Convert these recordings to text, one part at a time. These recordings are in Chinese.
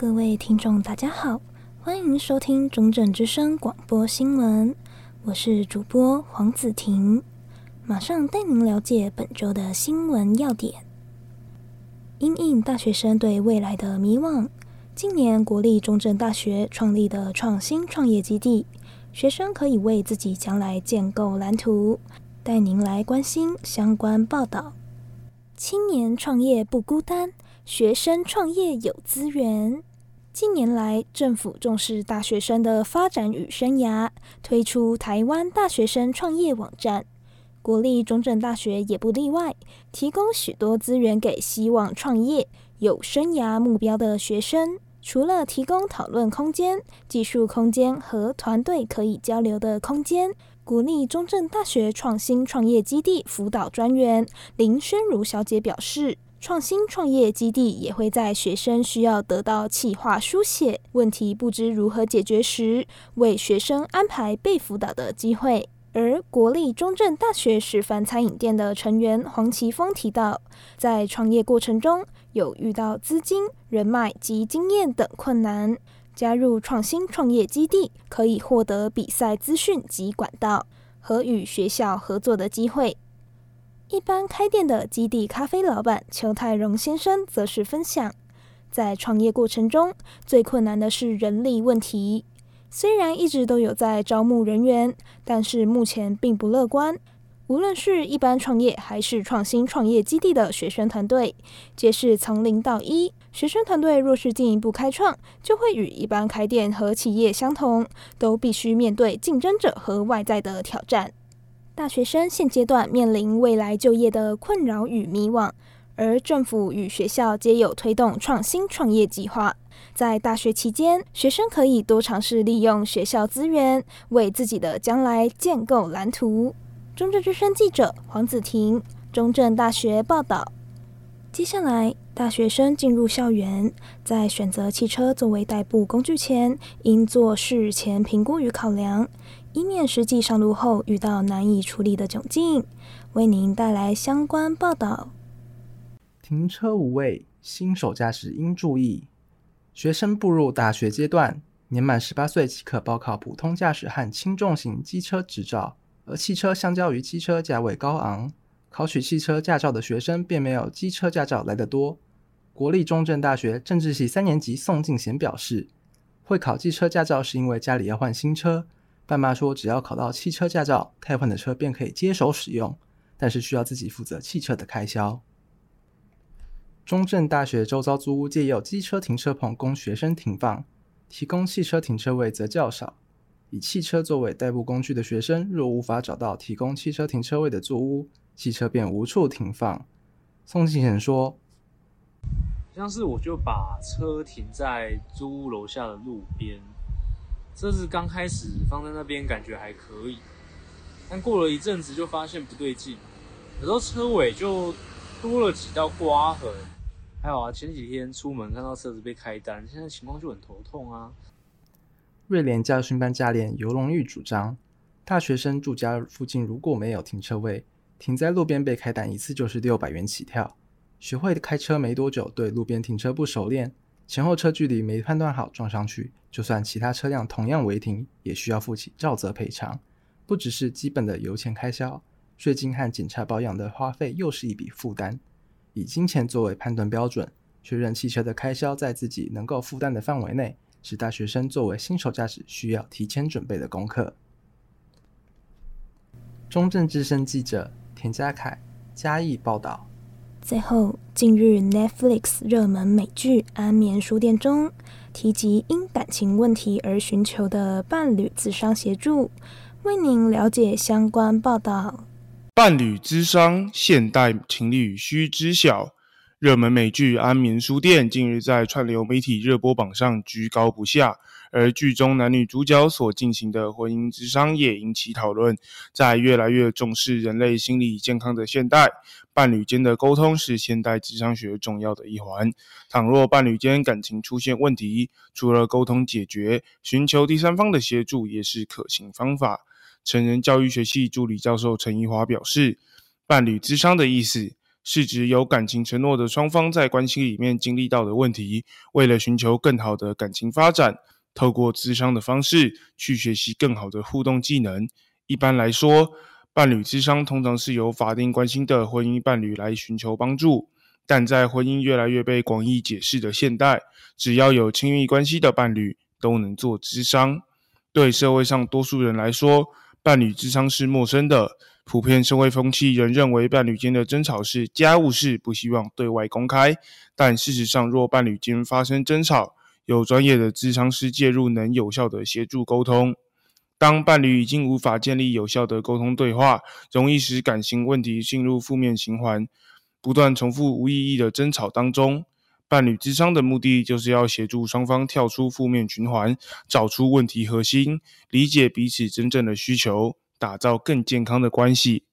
各位听众，大家好，欢迎收听中正之声广播新闻，我是主播黄子婷，马上带您了解本周的新闻要点。因应大学生对未来的迷惘，今年国立中正大学创立的创新创业基地，学生可以为自己将来建构蓝图。带您来关心相关报道。青年创业不孤单，学生创业有资源。近年来，政府重视大学生的发展与生涯，推出台湾大学生创业网站。国立中正大学也不例外，提供许多资源给希望创业、有生涯目标的学生。除了提供讨论空间、技术空间和团队可以交流的空间。国立中正大学创新创业基地辅导专员林宣如小姐表示，创新创业基地也会在学生需要得到企划书写、问题不知如何解决时，为学生安排被辅导的机会。而国立中正大学示范餐饮店的成员黄奇峰提到，在创业过程中有遇到资金、人脉及经验等困难。加入创新创业基地，可以获得比赛资讯及管道和与学校合作的机会。一般开店的基地咖啡老板邱泰荣先生则是分享，在创业过程中最困难的是人力问题。虽然一直都有在招募人员，但是目前并不乐观。无论是一般创业还是创新创业基地的学生团队，皆是从零到一。学生团队若是进一步开创，就会与一般开店和企业相同，都必须面对竞争者和外在的挑战。大学生现阶段面临未来就业的困扰与迷惘，而政府与学校皆有推动创新创业计划。在大学期间，学生可以多尝试利用学校资源，为自己的将来建构蓝图。中正之声记者黄子婷，中正大学报道。接下来，大学生进入校园，在选择汽车作为代步工具前，应做事前评估与考量，以免实际上路后遇到难以处理的窘境。为您带来相关报道。停车无位，新手驾驶应注意。学生步入大学阶段，年满十八岁即可报考普通驾驶和轻重型机车执照，而汽车相较于机车价位高昂。考取汽车驾照的学生并没有机车驾照来得多。国立中正大学政治系三年级宋敬贤表示，会考汽车驾照是因为家里要换新车。爸妈说，只要考到汽车驾照，太换的车便可以接手使用，但是需要自己负责汽车的开销。中正大学周遭租屋皆有机车停车棚供学生停放，提供汽车停车位则较少。以汽车作为代步工具的学生，若无法找到提供汽车停车位的租屋，汽车便无处停放。宋庆贤说：“像是我就把车停在租屋楼下的路边，车子刚开始放在那边感觉还可以，但过了一阵子就发现不对劲，有时候车尾就多了几道刮痕。还有啊，前几天出门看到车子被开单，现在情况就很头痛啊。”瑞联驾训班教练游龙玉主张，大学生住家附近如果没有停车位，停在路边被开单一次就是六百元起跳。学会开车没多久，对路边停车不熟练，前后车距离没判断好撞上去，就算其他车辆同样违停，也需要负起照责赔偿。不只是基本的油钱开销，税金和检查保养的花费又是一笔负担。以金钱作为判断标准，确认汽车的开销在自己能够负担的范围内，是大学生作为新手驾驶需要提前准备的功课。中正之声记者。田家凯嘉义报道。最后，近日 Netflix 热门美剧《安眠书店》中提及因感情问题而寻求的伴侣智商协助，为您了解相关报道。伴侣咨商，现代情侣需知晓。热门美剧《安眠书店》近日在串流媒体热播榜上居高不下。而剧中男女主角所进行的婚姻之商也引起讨论。在越来越重视人类心理健康的现代，伴侣间的沟通是现代智商学重要的一环。倘若伴侣间感情出现问题，除了沟通解决，寻求第三方的协助也是可行方法。成人教育学系助理教授陈怡华表示，伴侣咨商的意思是指有感情承诺的双方在关系里面经历到的问题，为了寻求更好的感情发展，透过咨商的方式去学习更好的互动技能。一般来说，伴侣咨商通常是由法定关系的婚姻伴侣来寻求帮助，但在婚姻越来越被广义解释的现代，只要有亲密关系的伴侣都能做咨商。对社会上多数人来说，伴侣咨商是陌生的。普遍社会风气仍认为伴侣间的争吵是家务事，不希望对外公开。但事实上，若伴侣间发生争吵，有专业的咨商师介入，能有效地协助沟通。当伴侣已经无法建立有效的沟通对话，容易使感情问题进入负面循环，不断重复无意义的争吵当中。伴侣咨商的目的就是要协助双方跳出负面循环，找出问题核心，理解彼此真正的需求。打造更健康的关系。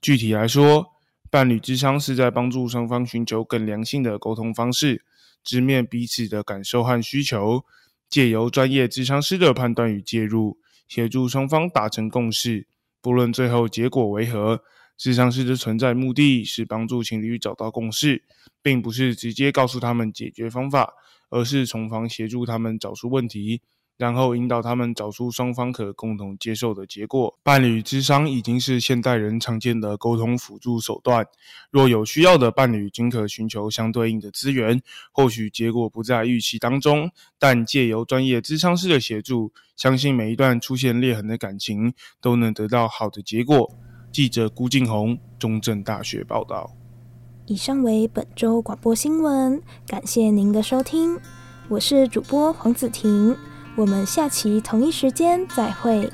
具体来说，伴侣咨商是在帮助双方寻求更良性的沟通方式，直面彼此的感受和需求，借由专业咨商师的判断与介入，协助双方达成共识。不论最后结果为何，咨商师的存在目的是帮助情侣找到共识，并不是直接告诉他们解决方法，而是从旁协助他们找出问题。然后引导他们找出双方可共同接受的结果。伴侣之商已经是现代人常见的沟通辅助手段。若有需要的伴侣，均可寻求相对应的资源。或许结果不在预期当中，但借由专业咨商师的协助，相信每一段出现裂痕的感情都能得到好的结果。记者辜敬宏，中正大学报道。以上为本周广播新闻，感谢您的收听，我是主播黄子婷。我们下期同一时间再会。